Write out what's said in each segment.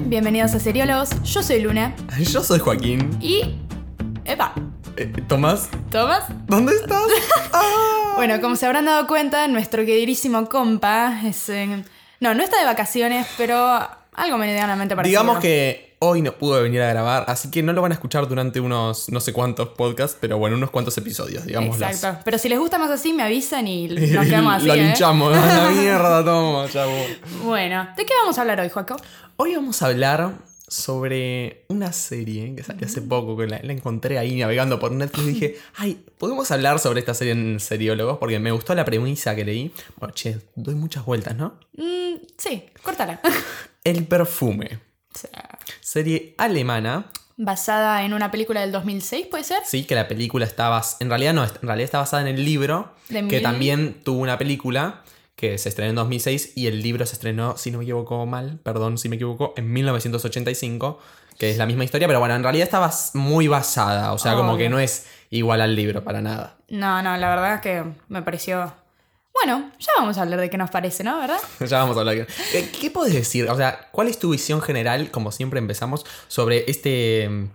bienvenidos a Seriólogos. Yo soy Luna. Yo soy Joaquín. Y. Epa, Eh, Tomás, ¿Tomás? ¿dónde estás? Ah. Bueno, como se habrán dado cuenta, nuestro queridísimo compa es. en- No, no está de vacaciones, pero algo medianamente parecido. Digamos que hoy no pudo venir a grabar, así que no lo van a escuchar durante unos no sé cuántos podcasts, pero bueno, unos cuantos episodios, digamos. Exacto. Pero si les gusta más así, me avisan y nos quedamos así. Lo ¿eh? linchamos, a la mierda, toma, chavo. Bueno, ¿de qué vamos a hablar hoy, Joaco? Hoy vamos a hablar sobre una serie que salió hace poco, que la, la encontré ahí navegando por Netflix y dije, ay, ¿podemos hablar sobre esta serie en Seriólogos? Porque me gustó la premisa que leí. Bueno, che, doy muchas vueltas, ¿no? Mm, sí, córtala. El perfume. Serie alemana. Basada en una película del 2006, ¿puede ser? Sí, que la película está bas- En realidad no, en realidad está basada en el libro, De que mil- también tuvo una película que se estrenó en 2006 y el libro se estrenó, si no me equivoco mal, perdón si me equivoco, en 1985, que es la misma historia, pero bueno, en realidad está bas- muy basada, o sea, como Obvio. que no es igual al libro para nada. No, no, la verdad es que me pareció. Bueno, ya vamos a hablar de qué nos parece, ¿no? ¿Verdad? ya vamos a hablar. Eh, ¿Qué puedes decir? O sea, ¿cuál es tu visión general, como siempre empezamos, sobre este... mm,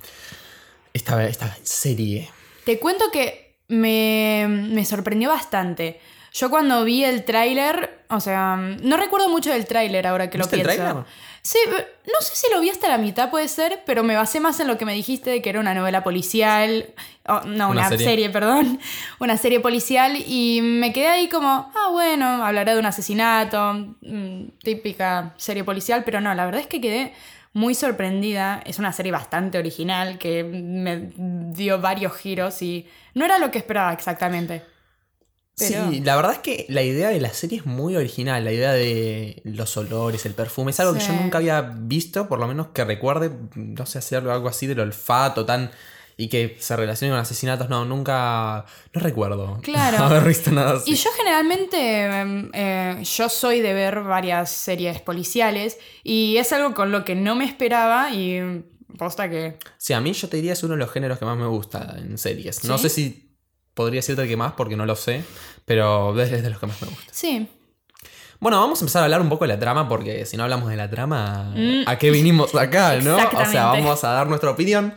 esta, esta serie? Te cuento que me, me sorprendió bastante. Yo cuando vi el tráiler, o sea, no recuerdo mucho del tráiler ahora que lo ¿Viste el pienso. Sí, no sé si lo vi hasta la mitad, puede ser, pero me basé más en lo que me dijiste de que era una novela policial. oh, no, Una una, serie. serie. perdón. Una serie policial y me quedé ahí como, ah, bueno, hablará de un asesinato, mm, típica serie policial, pero no, la verdad es que quedé muy sorprendida. Es una serie bastante original que me dio varios giros y no era lo que esperaba exactamente. Pero- Sí, la verdad es que la idea de la serie es muy original, la idea de los olores, el perfume, es algo que yo nunca había visto, por lo menos que recuerde, no sé, hacer algo así del olfato tan y que se relacione con asesinatos, no, nunca, no recuerdo Claro. haber visto nada así. Y yo generalmente, em, eh, yo soy de ver varias series policiales y es algo con lo que no me esperaba y posta que... Sí, a mí yo te diría es uno de los géneros que más me gusta en series. No sé si podría decirte que más porque no lo sé, pero es de los que más me gusta. Sí, Bueno, vamos a empezar a hablar un poco de la trama porque si no hablamos de la trama, Mm. ¿a qué vinimos acá, no? O sea, vamos a dar nuestra opinión.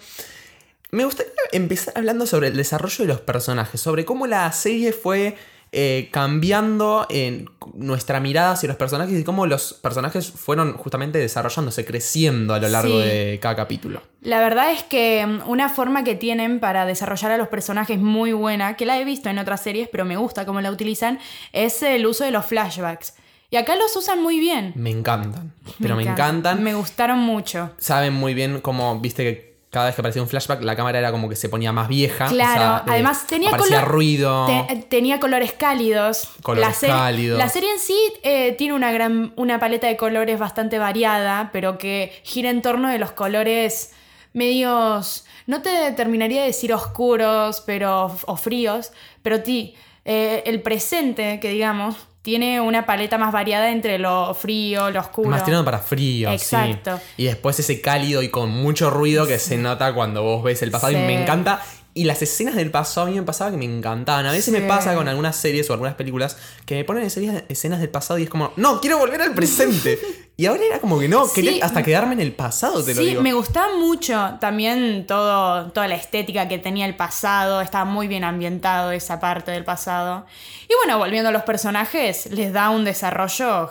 Me gustaría empezar hablando sobre el desarrollo de los personajes, sobre cómo la serie fue eh, cambiando en nuestra mirada hacia los personajes y cómo los personajes fueron justamente desarrollándose, creciendo a lo largo Sí. de cada capítulo. la verdad es que mm, una forma que tienen para desarrollar a los personajes muy buena, que la he visto en otras series, pero me gusta cómo la utilizan, es el uso de los flashbacks. Y acá los usan muy bien. Me encantan, pero me, encanta. encantan. Me gustaron mucho. Saben muy bien cómo, viste que cada vez que aparecía un flashback, la cámara era como que se ponía más vieja. Claro, o sea, además tenía color- ruido. Te- tenía colores cálidos. Colores la serie, cálidos. La serie en sí eh, tiene una, gran, una paleta de colores bastante variada, pero que gira en torno de los colores medios, no te terminaría de decir oscuros pero, o fríos, pero ti, eh, el presente, que digamos, tiene una paleta más variada entre lo frío, lo oscuro. Más tirando para frío, Exacto. sí. Y después ese cálido y con mucho ruido que se nota cuando vos ves el pasado Sí. y me encanta. Y las escenas del pasado a mí me pasaba que me encantaban. A veces me pasa con algunas series o algunas películas que me ponen escenas del pasado y es como, no, quiero volver al presente. y ahora era como que no, Sí. quería hasta quedarme en el pasado, te lo Sí, digo. me gustaba mucho también todo, toda la estética que tenía el pasado, estaba muy bien ambientado esa parte del pasado. Y bueno, volviendo a los personajes, les da un desarrollo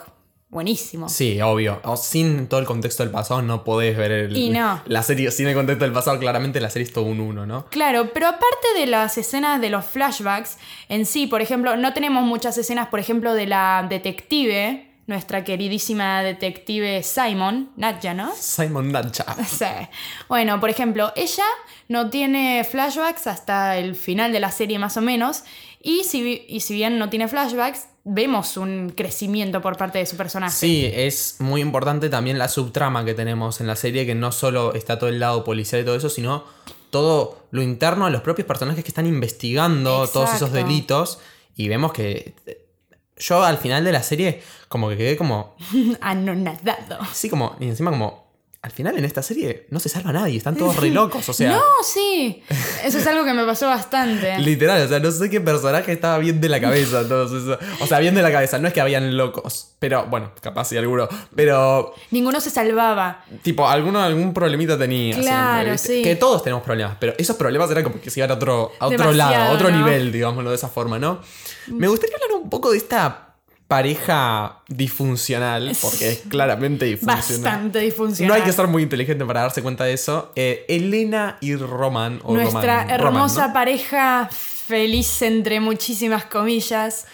buenísimo. Sí, obvio. O sin todo el contexto del pasado no podés ver el- Y no. la serie. Sin el contexto del pasado, claramente la serie es todo un uno, ¿no? Claro, pero aparte de las escenas de los flashbacks en sí, por ejemplo, no tenemos muchas escenas, por ejemplo, de la detective, nuestra queridísima detective Simon, Nadja, ¿no? Simon Natcha. Sí. Bueno, por ejemplo, ella no tiene flashbacks hasta el final de la serie más o menos. Y si, y si bien no tiene flashbacks, vemos un crecimiento por parte de su personaje. Sí, es muy importante también la subtrama que tenemos en la serie, que no solo está todo el lado policial y todo eso, sino todo lo interno a los propios personajes que están investigando todos esos delitos. Y vemos que yo al final de la serie como que quedé como, Anonadado. sí, como, y encima como al final en esta serie no se salva nadie, están todos re locos, o sea. No, sí. Eso es algo que me pasó bastante. Literal, o sea, no sé qué personaje estaba bien de la cabeza. todos. O sea, bien de la cabeza, no es que habían locos. Pero, bueno, capaz sí alguno. Pero, Ninguno se salvaba. tipo, alguno algún problemita tenía. Claro, sí. Que todos tenemos problemas, pero esos problemas eran como que se iban a otro, a otro Demasiado, lado, a otro ¿no? nivel, digámoslo de esa forma, ¿no? Me gustaría hablar un poco de esta pareja disfuncional, porque es claramente disfuncional. Bastante disfuncional. No hay que ser muy inteligente para darse cuenta de eso. Eh, Elena y Roman. O Nuestra Roman, hermosa Roman, ¿no? pareja feliz entre muchísimas comillas.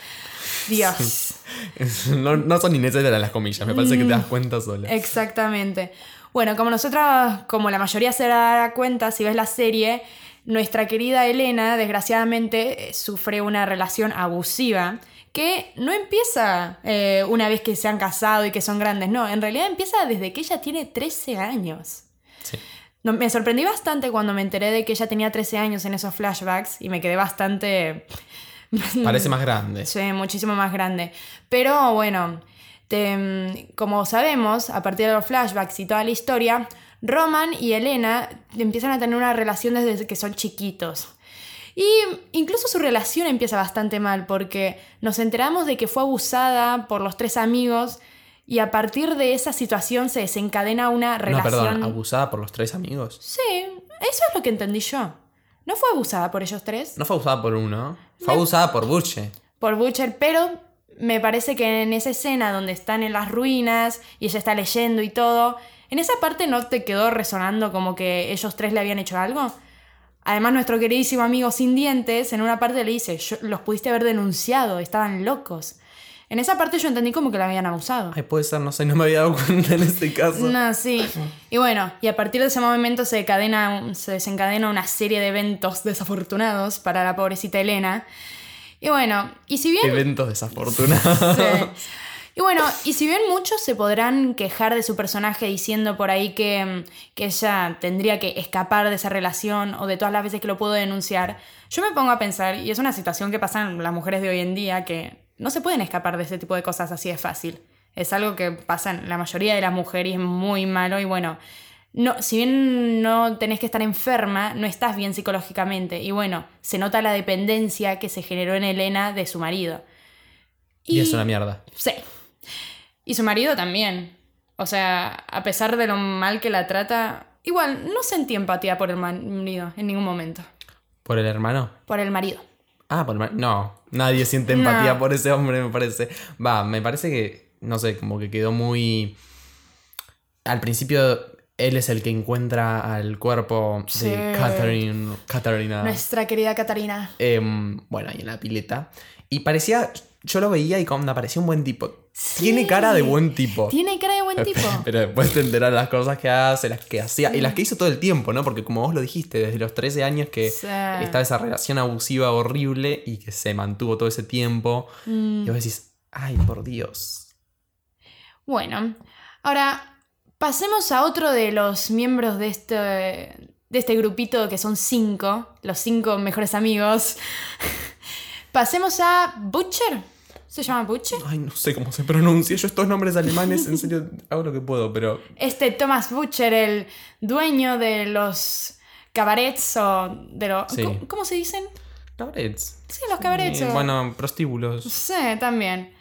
Dios. no, no son innecesarias las comillas, me parece que te das cuenta sola. Exactamente. Bueno, como nosotras, como la mayoría se dará cuenta si ves la serie, nuestra querida Elena, desgraciadamente, eh, sufre una relación abusiva que no empieza eh, una vez que se han casado y que son grandes, no, en realidad empieza desde que ella tiene 13 años. Sí. No, me sorprendí bastante cuando me enteré de que ella tenía 13 años en esos flashbacks y me quedé bastante... Parece más grande. Sí, muchísimo más grande. Pero bueno, te- como sabemos, a partir de los flashbacks y toda la historia, Roman y Elena empiezan a tener una relación desde que son chiquitos. Y incluso su relación empieza bastante mal porque nos enteramos de que fue abusada por los tres amigos y a partir de esa situación se desencadena una No, relación... perdón, abusada por los tres amigos. Sí, eso es lo que entendí yo. ¿No fue abusada por ellos tres? No fue abusada por uno, fue abusada por Butche. por Butcher, pero me parece que en esa escena donde están en las ruinas y ella está leyendo y todo, en esa parte no te quedó resonando como que ellos tres le habían hecho algo. Además, nuestro queridísimo amigo sin dientes en una parte le dice, "Yo- los pudiste haber denunciado, estaban locos. En esa parte yo entendí como que la habían abusado. Ay, puede ser, no sé, no me había dado cuenta en este caso. No, sí. Y bueno, y a partir de ese momento se, cadena, se desencadena una serie de eventos desafortunados para la pobrecita Elena. Y bueno, y si bien... Eventos desafortunados. Sí. Y bueno, y si bien muchos se podrán quejar de su personaje diciendo por ahí que, mm, que ella tendría que escapar de esa relación o de todas las veces que lo pudo denunciar, yo me pongo a pensar, y es una situación que pasan las mujeres de hoy en día, que no se pueden escapar de ese tipo de cosas así de fácil. Es algo que pasa en la mayoría de las mujeres y es muy malo y bueno, no, si bien no tenés que estar enferma, no estás bien psicológicamente. Y bueno, se nota la dependencia que se generó en Elena de su marido. Y es una mierda. Sí. Y su marido también. O sea, a pesar de lo mal que la trata, igual no sentí empatía por el marido en ningún momento. ¿Por el hermano? Por el marido. Ah, por el mar- No, nadie siente No. empatía por ese hombre, me parece. Va, me parece que, no sé, como que quedó muy... Al principio, él es el que encuentra al cuerpo Sí. de Catherine, Catherine Nuestra querida Catarina. em, bueno, ahí en la pileta. Y parecía, yo lo veía y como parecía un buen tipo. Sí. Tiene cara de buen tipo. Tiene cara de buen tipo. Pero después te enteras las cosas que hace, las que hacía y las que hizo todo el tiempo, ¿no? Porque como vos lo dijiste, desde los 13 años que Sí. estaba esa relación abusiva horrible y que se mantuvo todo ese tiempo. Mm. Y vos decís, ay, por Dios. Bueno, ahora pasemos a otro de los miembros de este, de este grupito que son cinco, los cinco mejores amigos. pasemos a Butcher. ¿Se llama Butcher? Ay, no sé cómo se pronuncia. Yo estos nombres alemanes, en serio, hago lo que puedo, pero... Este Thomas Butcher, el dueño de los cabarets o de los... Sí. ¿cómo, cómo se dicen? Cabarets. Sí, los cabarets. O- bueno, prostíbulos. Sí, también.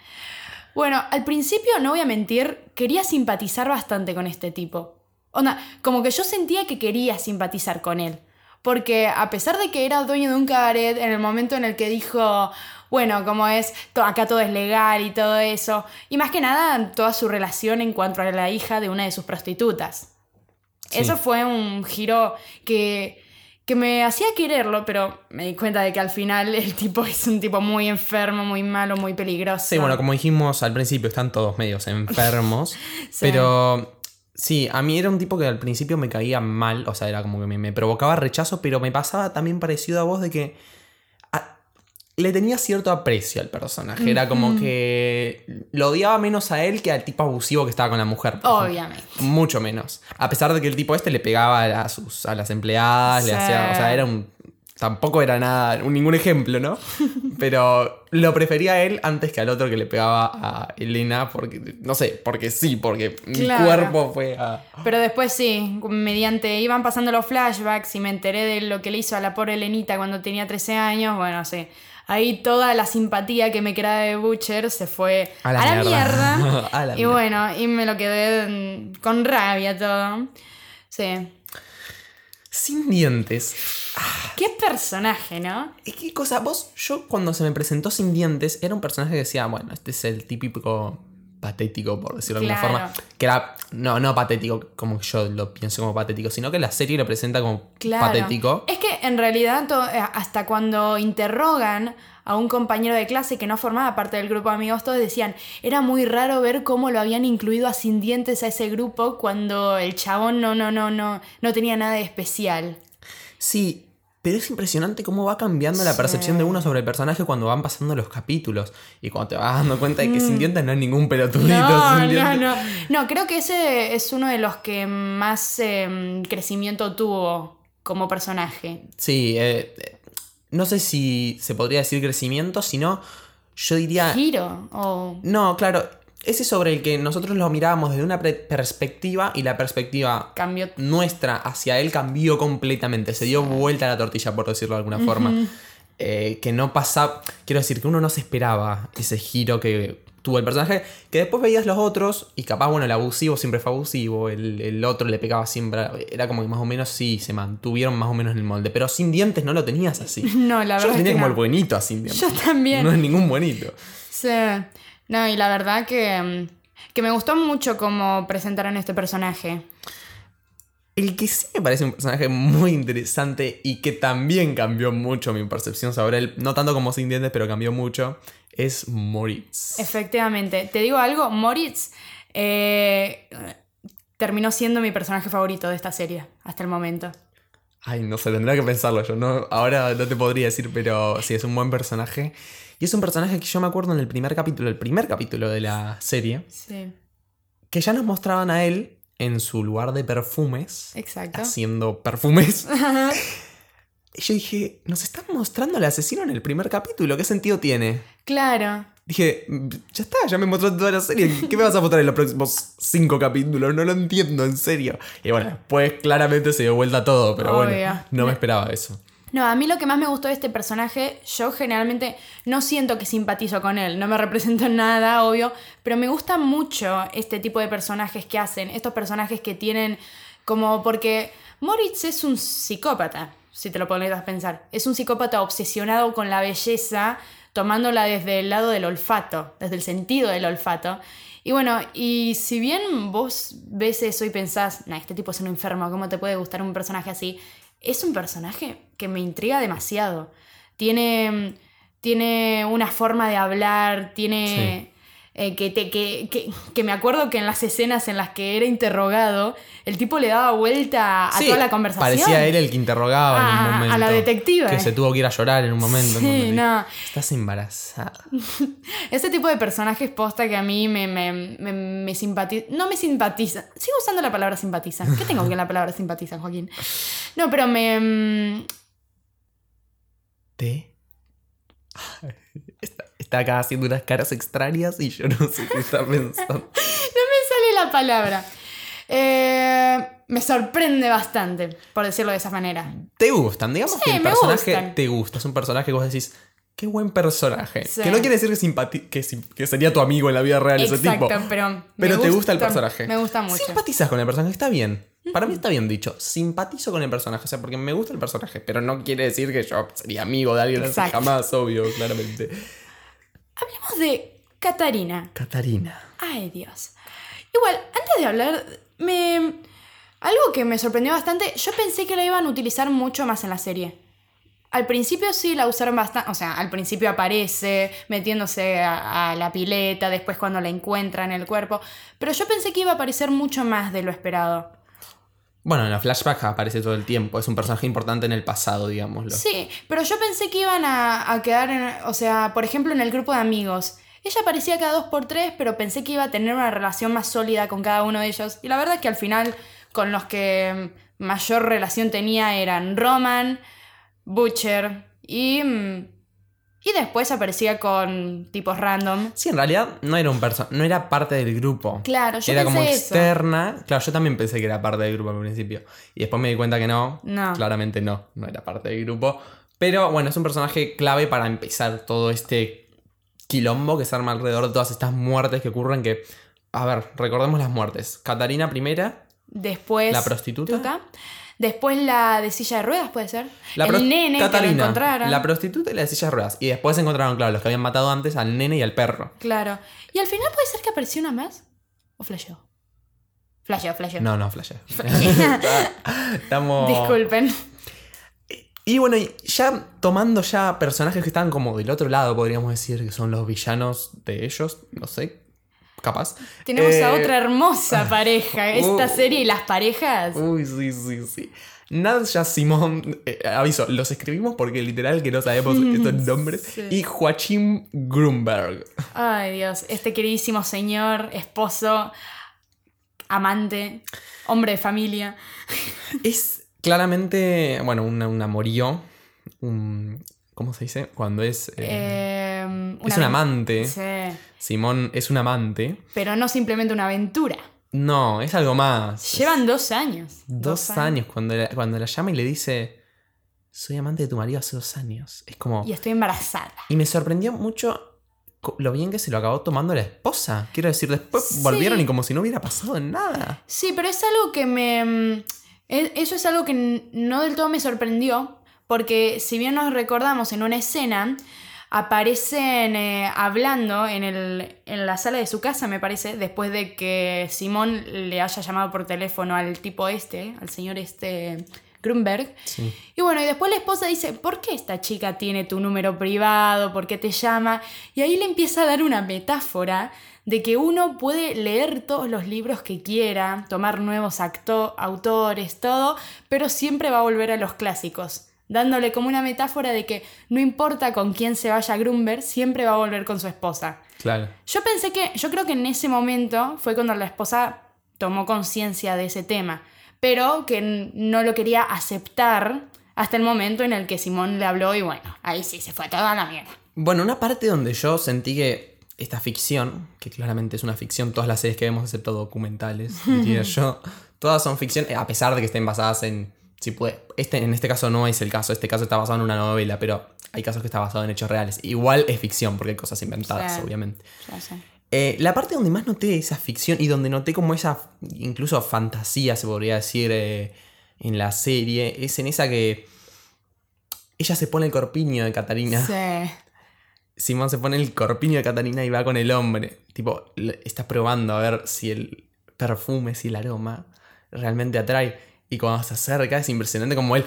Bueno, al principio, no voy a mentir, quería simpatizar bastante con este tipo. Onda, como que yo sentía que quería simpatizar con él. Porque a pesar de que era dueño de un cabaret, en el momento en el que dijo, bueno, como es, acá todo es legal y todo eso, y más que nada toda su relación en cuanto a la hija de una de sus prostitutas. Sí. Eso fue un giro que, que me hacía quererlo, pero me di cuenta de que al final el tipo es un tipo muy enfermo, muy malo, muy peligroso. Sí, bueno, como dijimos al principio, están todos medios enfermos. Sí. Pero sí, a mí era un tipo que al principio me caía mal, o sea, era como que me, me provocaba rechazo, pero me pasaba también parecido a vos de que a- le tenía cierto aprecio al personaje. Era como que lo odiaba menos a él que al tipo abusivo que estaba con la mujer. ejemplo. Obviamente. Mucho menos. A pesar de que el tipo este le pegaba a, sus, a las empleadas, le hacía, o sea, era un tampoco era nada, ningún ejemplo, ¿no? Pero lo prefería a él antes que al otro que le pegaba a Elena, porque, no sé, porque sí, porque mi cuerpo fue a... Pero después sí, mediante iban pasando los flashbacks y me enteré de lo que le hizo a la pobre Elenita cuando tenía 13 años, bueno, sí. Ahí toda la simpatía que me quedaba de Butcher se fue A la mierda. mierda. A la y mierda. bueno, y me lo quedé con rabia todo. Sí. Sin dientes. Qué personaje, ¿no? Es que cosa, vos, yo cuando se me presentó sin dientes, era un personaje que decía, bueno, este es el típico patético, por decirlo de alguna forma. Que era, no, no patético como yo lo pienso como patético, sino que la serie lo presenta como Claro. patético. Es que en realidad eh, hasta cuando interrogan a un compañero de clase que no formaba parte del grupo de amigos, todos decían, era muy raro ver cómo lo habían incluido a sin dientes a ese grupo cuando el chabón no, no, no, no, no tenía nada de especial. Sí, pero es impresionante cómo va cambiando la percepción de uno sobre el personaje cuando van pasando los capítulos. Y cuando te vas dando cuenta de que sin dientes no es ningún pelotudito. Mm. No, no, no. No, creo que ese es uno de los que más eh, crecimiento tuvo como personaje. Sí, eh, eh, no sé si se podría decir crecimiento, sino yo diría... Giro. O... No, claro, ese sobre el que nosotros lo mirábamos desde una perspectiva y la perspectiva Cambio. nuestra hacia él cambió completamente, se dio vuelta a la tortilla, por decirlo de alguna forma. Eh, que no pasaba, quiero decir, que uno no se esperaba ese giro que tuvo el personaje, que después veías los otros y capaz, bueno, el abusivo siempre fue abusivo, el, el otro le pegaba siempre, era como que más o menos sí, se mantuvieron más o menos en el molde, pero sin dientes no lo tenías así. No, la Yo verdad lo es tenía que como no. el buenito así. dientes. Yo también. No es ningún buenito. Sí. No, y la verdad que, mm, que me gustó mucho cómo presentaron este personaje. El que sí me parece un personaje muy interesante y que también cambió mucho mi percepción sobre él, no tanto como sin dientes, pero cambió mucho, es Moritz. Efectivamente. Te digo algo, Moritz eh, terminó siendo mi personaje favorito de esta serie hasta el momento. Ay, no sé, tendría que pensarlo yo, no, ahora no te podría decir, pero sí, es un buen personaje. Y es un personaje que yo me acuerdo en el primer capítulo, el primer capítulo de la serie, Sí, que ya nos mostraban a él en su lugar de perfumes, exacto. haciendo perfumes. Y yo dije, nos están mostrando al asesino en el primer capítulo, ¿qué sentido tiene? claro. Dije, "Mm, ya está, ya me mostró toda la serie. ¿Qué me vas a mostrar en los próximos cinco capítulos? No lo entiendo, en serio. Y bueno, después claramente se dio vuelta todo, pero Obvio. bueno, no me esperaba eso. No, a mí lo que más me gustó de este personaje, yo generalmente no siento que simpatizo con él, no me representa en nada, obvio, pero me gusta mucho este tipo de personajes que hacen, estos personajes que tienen como porque Moritz es un psicópata, si te lo pones a pensar, es un psicópata obsesionado con la belleza, tomándola desde el lado del olfato, desde el sentido del olfato. Y bueno, y si bien vos ves eso y pensás, este tipo es un enfermo, ¿cómo te puede gustar un personaje así? Es un personaje que me intriga demasiado. Tiene, tiene una forma de hablar, tiene... eh, que, te- que, que, que me acuerdo que en las escenas en las que era interrogado, el tipo le daba vuelta a Sí, toda la conversación. Parecía él el que interrogaba en A- un a momento. la detective. Que se tuvo que ir a llorar en un momento. en Sí, no. Estás embarazada. Ese tipo de personajes posta que a mí me, me, me, me simpatiza. No me simpatiza. Sigo usando la palabra simpatiza. ¿Qué tengo que la palabra simpatiza, Joaquín? No, pero me. mm, ¿Te? Está, está acá haciendo unas caras extrañas y yo no sé qué está pensando. No me sale la palabra. Eh, me sorprende bastante, por decirlo de esa manera. ¿Te gustan? Digamos Sí, que el personaje gustan. te gusta. Es un personaje que vos decís, qué buen personaje. Sí. Que no quiere decir que, que, que sería tu amigo en la vida real ese tipo. Exacto, pero. Pero te gusta el personaje. Me gusta mucho. Simpatizas con el personaje, está bien. Para mí está bien dicho. Simpatizo con el personaje, o sea, porque me gusta el personaje, pero no quiere decir que yo sería amigo de alguien así Exacto. jamás, obvio, claramente. Hablemos de Catarina. Catarina. Ay, Dios. Igual, antes de hablar, me. Algo que me sorprendió bastante, yo pensé que la iban a utilizar mucho más en la serie. Al principio sí la usaron bastante, o sea, al principio aparece metiéndose a, a la pileta, después cuando la encuentran en el cuerpo, pero yo pensé que iba a aparecer mucho más de lo esperado. Bueno, en la flashback aparece todo el tiempo. Es un personaje importante en el pasado, digámoslo. Sí, pero yo pensé que iban a, quedar, en, o sea, por ejemplo, en el grupo de amigos. Ella aparecía cada dos por tres, pero pensé que iba a tener una relación más sólida con cada uno de ellos. Y la verdad es que al final, con los que mayor relación tenía eran Roman, Butcher y. Y después aparecía con tipos random. Sí, en realidad no era un no era parte del grupo. Claro, yo era como pensé eso. externa. Claro, yo también pensé que era parte del grupo al principio. Y después me di cuenta que no. No. Claramente no, no era parte del grupo. Pero bueno, es un personaje clave para empezar todo este quilombo que se arma alrededor de todas estas muertes que ocurren que... A ver, recordemos las muertes. Catarina primera, Después. la prostituta. Después la de silla de ruedas, puede ser. La el nene que Catalina, encontraron. la prostituta y la de silla de ruedas. Y después encontraron, claro, los que habían matado antes al nene y al perro. Claro. Y al final puede ser que apareció una más. ¿O flasheó? Flasheó, flasheó. No, no, flash. Estamos. Disculpen. Y bueno, ya tomando ya personajes que están como del otro lado, podríamos decir, que son los villanos de ellos, no sé, capaz. Tenemos a Eh, otra hermosa pareja. Esta uh. serie y las parejas. Uy, sí, sí, sí. Nadja Simón, eh, aviso, los escribimos porque literal que no sabemos estos nombres. Sí. Y Joachim Grunberg. Ay, Dios. Este queridísimo señor, esposo, amante, hombre de familia. Es claramente, bueno, un, un amorío. Un, ¿Cómo se dice? Cuando es... eh, Eh, una es un amante. Sí. Simón es un amante. Pero no simplemente una aventura. No, es algo más. Llevan dos años. Dos años, cuando, la, cuando la llama y le dice, soy amante de tu marido hace dos años. Es como... Y estoy embarazada. Y me sorprendió mucho lo bien que se lo acabó tomando la esposa. Quiero decir, después Sí. volvieron y como si no hubiera pasado nada. Sí, pero es algo que me... mm, e- Eso es algo que no del todo me sorprendió, porque si bien nos recordamos en una escena, aparecen eh, hablando en, el, en la sala de su casa, me parece, después de que Simón le haya llamado por teléfono al tipo este, al señor este Grunberg. Sí. Y bueno, y después la esposa dice, ¿por qué esta chica tiene tu número privado? ¿Por qué te llama? Y ahí le empieza a dar una metáfora de que uno puede leer todos los libros que quiera, tomar nuevos acto- autores, todo, pero siempre va a volver a los clásicos. Dándole como una metáfora de que no importa con quién se vaya Grunberg, siempre va a volver con su esposa. Claro. Yo pensé que, yo creo que en ese momento fue cuando la esposa tomó conciencia de ese tema, pero que no lo quería aceptar hasta el momento en el que Simón le habló y bueno, ahí sí se fue toda la mierda. Bueno, una parte donde yo sentí que esta ficción, que claramente es una ficción, todas las series que vemos excepto documentales, diría yo, todas son ficción, a pesar de que estén basadas en... Si puede, este, en este caso no es el caso, este caso está basado en una novela, pero hay casos que está basado en hechos reales. Igual es ficción, porque hay cosas inventadas, Sí. obviamente. Eh, la parte donde más noté esa ficción y donde noté como esa, incluso fantasía, se podría decir, eh, en la serie, es en esa que ella se pone el corpiño de Catarina. Sí. Simón se pone el corpiño de Catarina y va con el hombre. Tipo, está probando a ver si el perfume, si el aroma realmente atrae. Y cuando se acerca es impresionante como él,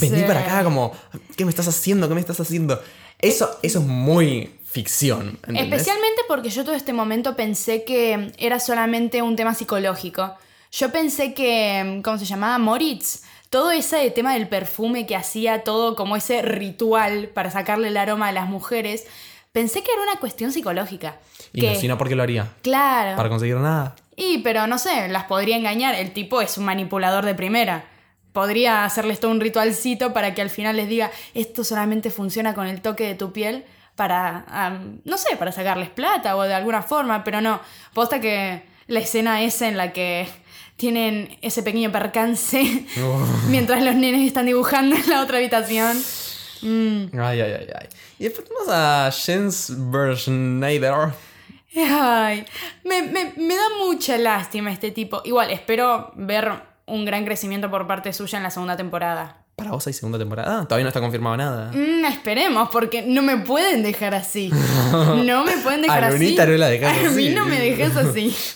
vení Sí. para acá, como, ¿qué me estás haciendo? ¿Qué me estás haciendo? Eso, eso es muy ficción. ¿entendés? Especialmente porque yo todo este momento pensé que era solamente un tema psicológico. Yo pensé que, ¿cómo se llamaba? Moritz. Todo ese tema del perfume que hacía todo como ese ritual para sacarle el aroma a las mujeres, pensé que era una cuestión psicológica. Y que, no, si no, ¿por qué lo haría? Claro. Para conseguir nada. Y, pero no sé, las podría engañar. El tipo es un manipulador de primera. Podría hacerles todo un ritualcito para que al final les diga, esto solamente funciona con el toque de tu piel para, am, no sé, para sacarles plata o de alguna forma, pero no. Posta que la escena esa en la que tienen ese pequeño percance mientras los nenes están dibujando en la otra habitación. Mm. Ay, ay, ay, ay. Y después tenemos a Jens. Ay, me, me- me da mucha lástima este tipo. Igual, espero ver un gran crecimiento por parte suya en la segunda temporada. Para vos hay segunda temporada. Ah, todavía no está confirmado nada. Mm, esperemos, porque no me pueden dejar así. No me pueden dejar A así. Lunita no la dejas A mí así. no me dejes así.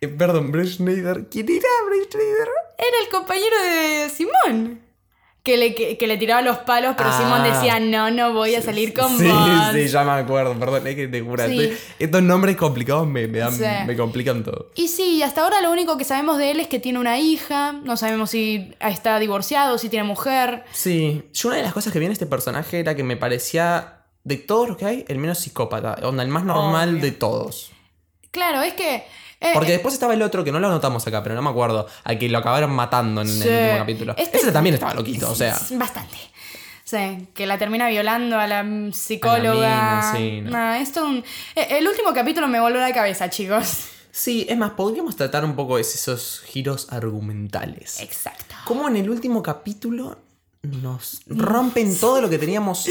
Eh, perdón, Berschneider. ¿Quién era Berschneider? Era el compañero de Simón. Que le, que, que le tiraba los palos, pero Ah. Simón decía, no, no voy a salir con sí, vos. Sí, ya me acuerdo, perdón, es que te juro. Sí. estoy- estos nombres complicados me, me, dan- Sí. me complican todo. Y sí, hasta ahora lo único que sabemos de él es que tiene una hija, no sabemos si está divorciado, si tiene mujer. Sí, yo una de las cosas que vi en este personaje era que me parecía, de todos los que hay, el menos psicópata. Onda, el más normal Obvio. de todos. Claro, es que... eh, Porque después estaba el otro que no lo notamos acá, pero no me acuerdo. Al que lo acabaron matando en Sí. el último capítulo. Este- Ese también estaba loquito, o sea. Bastante. Sí, que la termina violando a la psicóloga. A la mina, sí, no. Esto un- eh, El último capítulo me voló la cabeza, chicos. Sí, es más, podríamos tratar un poco es- esos giros argumentales. Exacto. Como en el último capítulo nos rompen todo lo que teníamos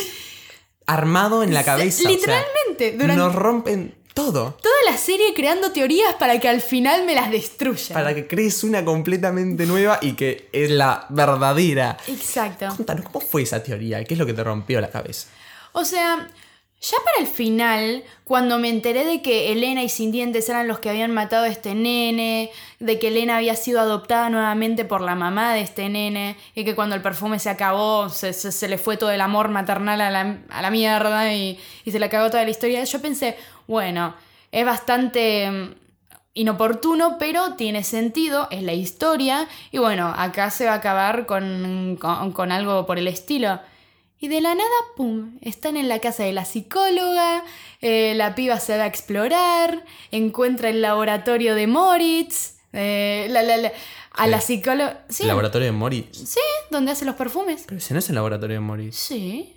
armado en la cabeza. o sea, Literalmente, durante nos rompen todo. toda la serie creando teorías para que al final me las destruya. Para que crees una completamente nueva y que es la verdadera. Exacto. Contanos, ¿cómo fue esa teoría? ¿Qué es lo que te rompió la cabeza? O sea, ya para el final, cuando me enteré de que Elena y Sin Dientes eran los que habían matado a este nene, de que Elena había sido adoptada nuevamente por la mamá de este nene, y que cuando el perfume se acabó, se, se- se le fue todo el amor maternal a la, a la mierda y, y se le acabó toda la historia, yo pensé, bueno, es bastante mm, inoportuno, pero tiene sentido, es la historia, y bueno, acá se va a acabar con, con, con algo por el estilo. Y de la nada, ¡pum! Están en la casa de la psicóloga, eh, la piba se va a explorar, encuentra el laboratorio de Moritz, eh, la- la- la- a Sí. la psicóloga... Sí, El laboratorio de Moritz. sí, donde hace los perfumes. Pero ese no es el laboratorio de Moritz. Sí.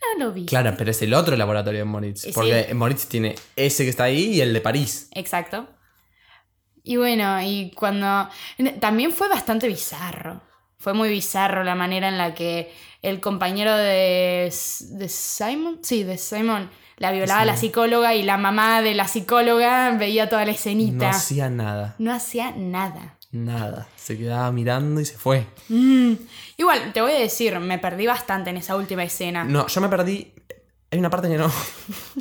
No lo vi. Claro, pero es el otro laboratorio de Moritz. Sí. Porque Moritz tiene ese que está ahí y el de París. Exacto. Y bueno, y cuando... También fue bastante bizarro. Fue muy bizarro la manera en la que el compañero de, de Simon, sí, de Simon, la violaba la psicóloga y la mamá de la psicóloga veía toda la No escenita. hacía nada. No hacía nada. Nada. Se quedaba mirando y se fue. Mm. Igual, te voy a decir, me perdí bastante en esa última escena. No, yo me perdí. Hay una parte que no.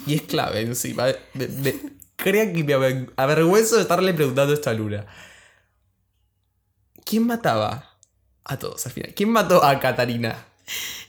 Y es clave encima. De, de- crea que me aver- avergüenzo de estarle preguntando esto a Luna. ¿Quién mataba a todos al final? ¿Quién mató a Catarina?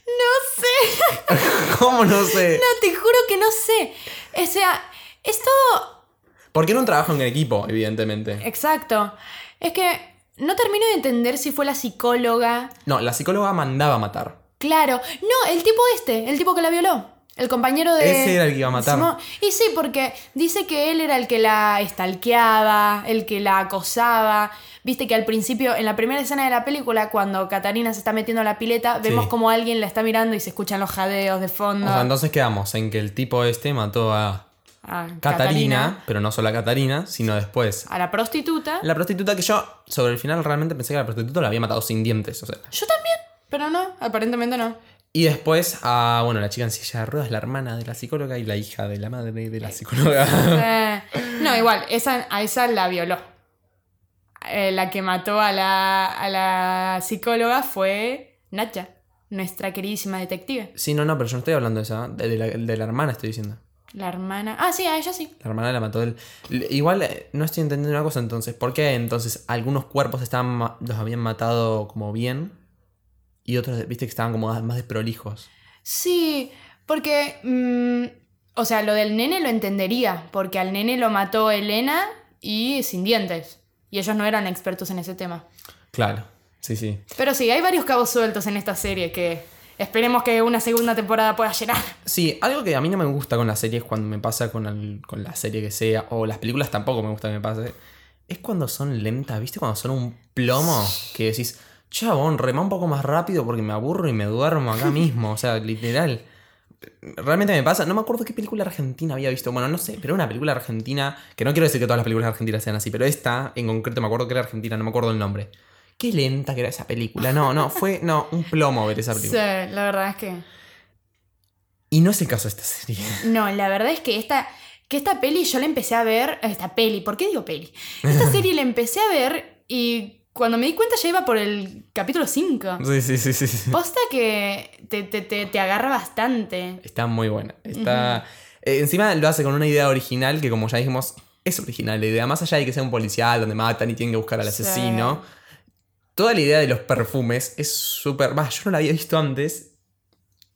No sé, ¿Cómo no sé? no, te juro que no sé. O sea, es todo Porque era un trabajo en equipo, evidentemente. Exacto. Es que no termino de entender si fue la psicóloga. No, la psicóloga mandaba a matar. Claro. No, el tipo este, el tipo que la violó. El compañero de. Ese era el que iba a matar. Simón. Y sí, porque dice que él era el que la estalqueaba, el que la acosaba. Viste que al principio, en la primera escena de la película, cuando Catarina se está metiendo a la pileta, vemos Sí. como alguien la está mirando y se escuchan los jadeos de fondo. O sea, entonces quedamos en que el tipo este mató a a Catarina, pero no solo a Catarina, sino después. A la prostituta. La prostituta que yo, sobre el final, realmente pensé que la prostituta la había matado sin dientes. O sea. Yo también, pero no, aparentemente no. Y después a, bueno, la chica en silla de ruedas, la hermana de la psicóloga y la hija de la madre de la psicóloga. Eh, no, igual, esa, a esa la violó. Eh, la que mató a la, a la psicóloga fue Nacha, nuestra queridísima detective. sí, no, no, pero yo no estoy hablando de esa. De, de la, de la hermana estoy diciendo. La hermana. Ah, sí, a ella sí. La hermana la mató él. Igual eh, no estoy entendiendo una cosa entonces. ¿Por qué entonces algunos cuerpos estaban los habían matado como bien? Y otros, viste, que estaban como más desprolijos. Sí, porque. mm, o sea, lo del nene lo entendería, porque al nene lo mató Elena y sin dientes. Y ellos no eran expertos en ese tema. Claro, sí, sí. Pero sí, hay varios cabos sueltos en esta serie que esperemos que una segunda temporada pueda llenar. Sí, algo que a mí no me gusta con las series cuando me pasa con, el- con la serie que sea, o las películas tampoco me gusta que me pase, es cuando son lentas, ¿viste? Cuando son un plomo que decís, chabón, rema un poco más rápido porque me aburro y me duermo acá mismo, o sea, literal. Realmente me pasa, no me acuerdo qué película argentina había visto, bueno, no sé, pero una película argentina, que no quiero decir que todas las películas argentinas sean así, pero esta en concreto me acuerdo que era argentina, no me acuerdo el nombre. Qué lenta que era esa película, no, no, fue, no, un plomo ver esa Sí, película. la verdad es que. Y no es el caso de esta serie. No, la verdad es que esta, que esta peli yo la empecé a ver. Esta peli, ¿por qué digo peli? Esta serie la empecé a ver y cuando me di cuenta ya iba por el capítulo 5. Sí, sí, sí, sí. sí. Posta que te, te, te, te agarra bastante. Está muy buena. Está. eh, encima lo hace con una idea original que, como ya dijimos, es original la idea. Más allá de que sea un policial donde matan y tienen que buscar al Sí. asesino. Toda la idea de los perfumes es súper. Va, yo no la había visto antes.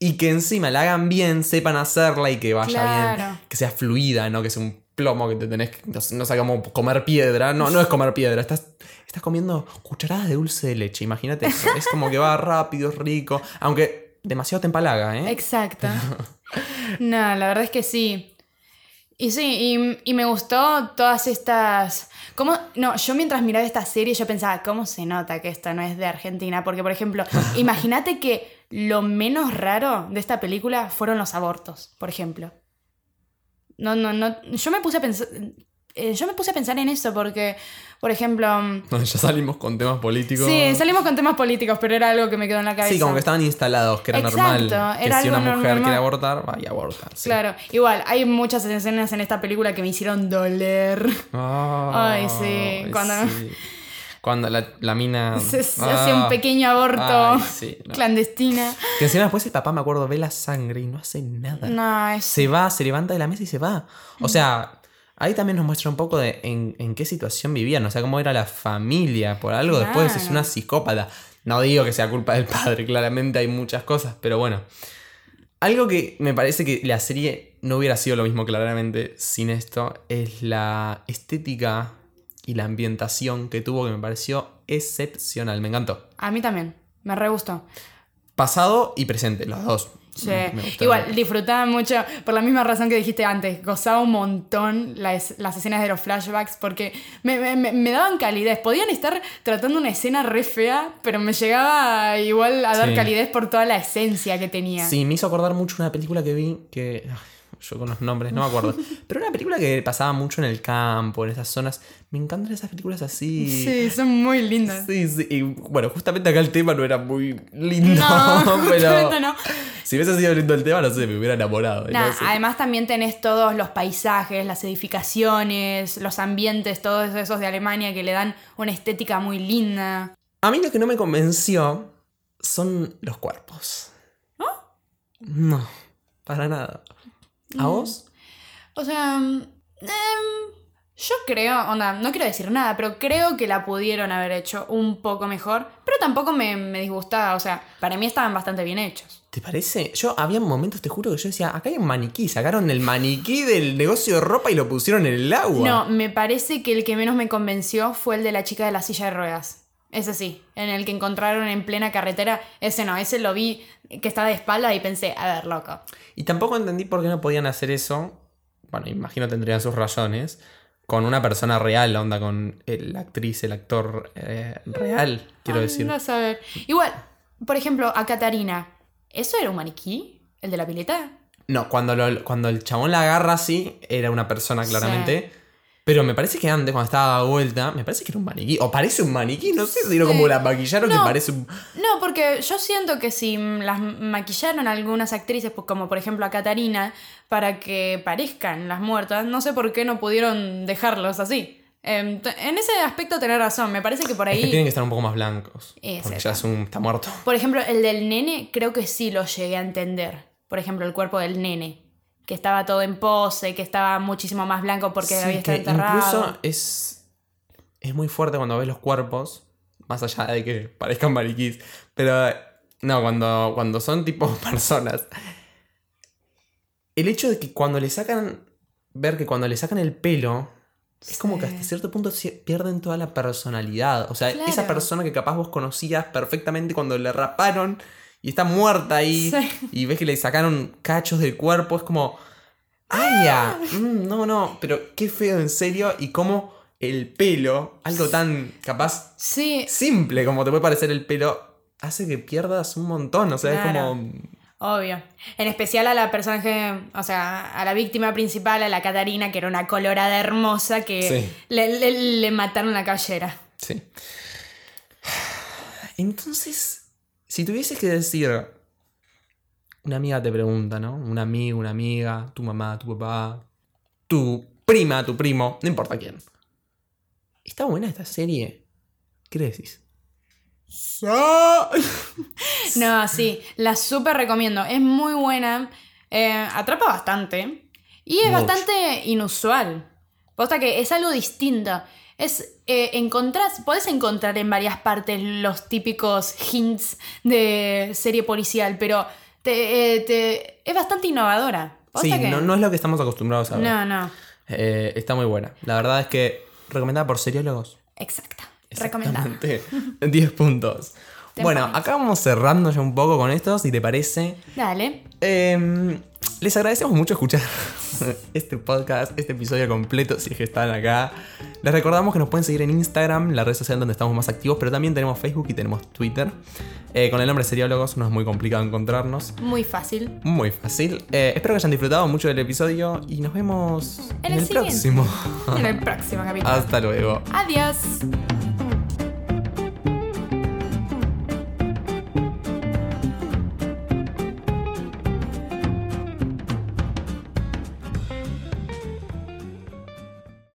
Y que encima la hagan bien, sepan hacerla y que vaya bien. Claro. Que sea fluida, no que sea un plomo que te tenés que. No, sé- no sé cómo comer piedra. No, no es comer piedra. Estás, estás comiendo cucharadas de dulce de leche. Imagínate eso. Es como que va rápido, es rico. Aunque demasiado te empalaga, ¿eh? Exacto. No, la verdad es que sí. Y sí, y, y me gustó todas estas... ¿Cómo? No, yo mientras miraba esta serie yo pensaba, ¿cómo se nota que esta no es de Argentina? Porque, por ejemplo, imagínate que lo menos raro de esta película fueron los abortos, por ejemplo. No, no, no. Yo me puse a pensar. Eh, yo me puse a pensar en eso porque, por ejemplo. mm, ya salimos con temas políticos. Sí, salimos con temas políticos, pero era algo que me quedó en la cabeza. Sí, como que estaban instalados, que era Exacto, normal. Que era si una mujer normal. quiere abortar, vaya a abortar. sí. Claro, igual, hay muchas escenas en esta película que me hicieron doler. Ay, sí, cuando- sí. Cuando la, la mina. Se, se Ah. hace un pequeño aborto Ay, sí, no. clandestina. Que encima después el papá, me acuerdo, ve la sangre y no hace nada. No, es. Se va, se levanta de la mesa y se va. O sea, ahí también nos muestra un poco de en, en qué situación vivían. O sea, cómo era la familia. Por algo después es una psicópata. No digo que sea culpa del padre, claramente hay muchas cosas, pero bueno. Algo que me parece que la serie no hubiera sido lo mismo claramente sin esto es la estética y la ambientación que tuvo que me pareció excepcional. Me encantó. A mí también, me re gustó. Pasado y presente, los dos. Sí. Igual, disfrutaba mucho, por la misma razón que dijiste antes, gozaba un montón las, las escenas de los flashbacks porque me, me- me- me daban calidez. Podían estar tratando una escena re fea, pero me llegaba igual a dar Sí. calidez por toda la esencia que tenía. Sí, me hizo acordar mucho una película que vi que. Yo con los nombres no me acuerdo. pero una película que pasaba mucho en el campo, en esas zonas. Me encantan esas películas así. Sí, son muy lindas. Sí, sí. Y bueno, justamente acá el tema no era muy lindo. No, pero. no. Si hubiese sido lindo el tema, no sé, me hubiera enamorado. Nah, no sé. además también tenés todos los paisajes, las edificaciones, los ambientes, todos esos de Alemania que le dan una estética muy linda. A mí lo que no me convenció son los cuerpos. No, para nada. Mm. ¿A vos? O sea, mm, em, yo creo, onda, no quiero decir nada, pero creo que la pudieron haber hecho un poco mejor, pero tampoco me, me disgustaba, o sea, para mí estaban bastante bien hechos. ¿Te parece? Yo había momentos, te juro, que yo decía, acá hay un maniquí. Sacaron el maniquí del negocio de ropa y lo pusieron en el agua. No, me parece que el que menos me convenció fue el de la chica de la silla de ruedas. Ese sí, en el que encontraron en plena carretera. Ese no, ese lo vi que estaba de espalda y pensé, a ver, loco. Y tampoco entendí por qué no podían hacer eso. Bueno, imagino tendrían sus razones. Con una persona real, la onda con el- la actriz, el actor eh, real, quiero decir. Andá a saber. Igual, por ejemplo, a Catarina, ¿eso era un maniquí? ¿El de la pileta? No, cuando, lo- cuando el chabón la agarra así, era una persona claramente. Pero me parece que antes, cuando estaba dada vuelta, me parece que era un maniquí. O parece un maniquí, no sé si era como la maquillaron que parece un. No, porque yo siento que si las maquillaron a algunas actrices, pues, como por ejemplo a Catarina, para que parezcan las muertas, no sé por qué no pudieron dejarlos así. Em, en ese aspecto tenés razón, me parece que por Es que ahí... tienen que estar un poco más blancos. Es porque eso. ya es un. está muerto. Por ejemplo, el del nene creo que sí lo llegué a entender. Por ejemplo, el cuerpo del nene, que estaba todo en pose, que estaba muchísimo más blanco porque Sí, había estado enterrado. Incluso es. Es muy fuerte cuando ves los cuerpos. Más allá de que parezcan mariquís. Pero. No, cuando, cuando son tipo personas. El hecho de que cuando le sacan. Ver que cuando le sacan el pelo. Es como que hasta cierto punto pierden toda la personalidad. O sea, Claro. esa persona que capaz vos conocías perfectamente cuando le raparon y está muerta ahí. Sí. Y ves que le sacaron cachos del cuerpo. Es como. ¡Ay, ya! Mm, no, no, pero qué feo en serio. Y cómo el pelo, algo tan capaz Sí, simple como te puede parecer el pelo, hace que pierdas un montón. O sea, Claro. es como. Obvio. En especial a la personaje, o sea, a la víctima principal, a la Catarina, que era una colorada hermosa que Sí. le, le- le mataron la cabellera. Sí. Entonces, si tuvieses que decir. Una amiga te pregunta, ¿no? Un amigo, una amiga, tu mamá, tu papá, tu prima, tu primo, no importa quién. ¿Está buena esta serie? ¿Qué le decís? No, sí, la súper recomiendo. Es muy buena, eh, atrapa bastante y es Mucho. bastante inusual. Posta que es algo distinto. Es, eh, encontrás, podés encontrar en varias partes los típicos hints de serie policial, pero te, eh, te- es bastante innovadora. Sí, que- no, no es lo que estamos acostumbrados a ver. no, no. Eh, está muy buena. La verdad es que recomendada por seriólogos. Exacto. Recomendada. Exactamente. 10 puntos. Bueno, acá vamos cerrando ya un poco con esto, si te parece. Dale. Em, les agradecemos mucho escuchar este podcast, este episodio completo, si es que están acá. Les recordamos que nos pueden seguir en Instagram, la red social donde estamos más activos, pero también tenemos Facebook y tenemos Twitter. Eh, con el nombre Seriólogos no es muy complicado encontrarnos. Muy fácil. Muy fácil. Eh, espero que hayan disfrutado mucho del episodio y nos vemos En en, el el próximo. En el próximo capítulo. Hasta luego. Adiós.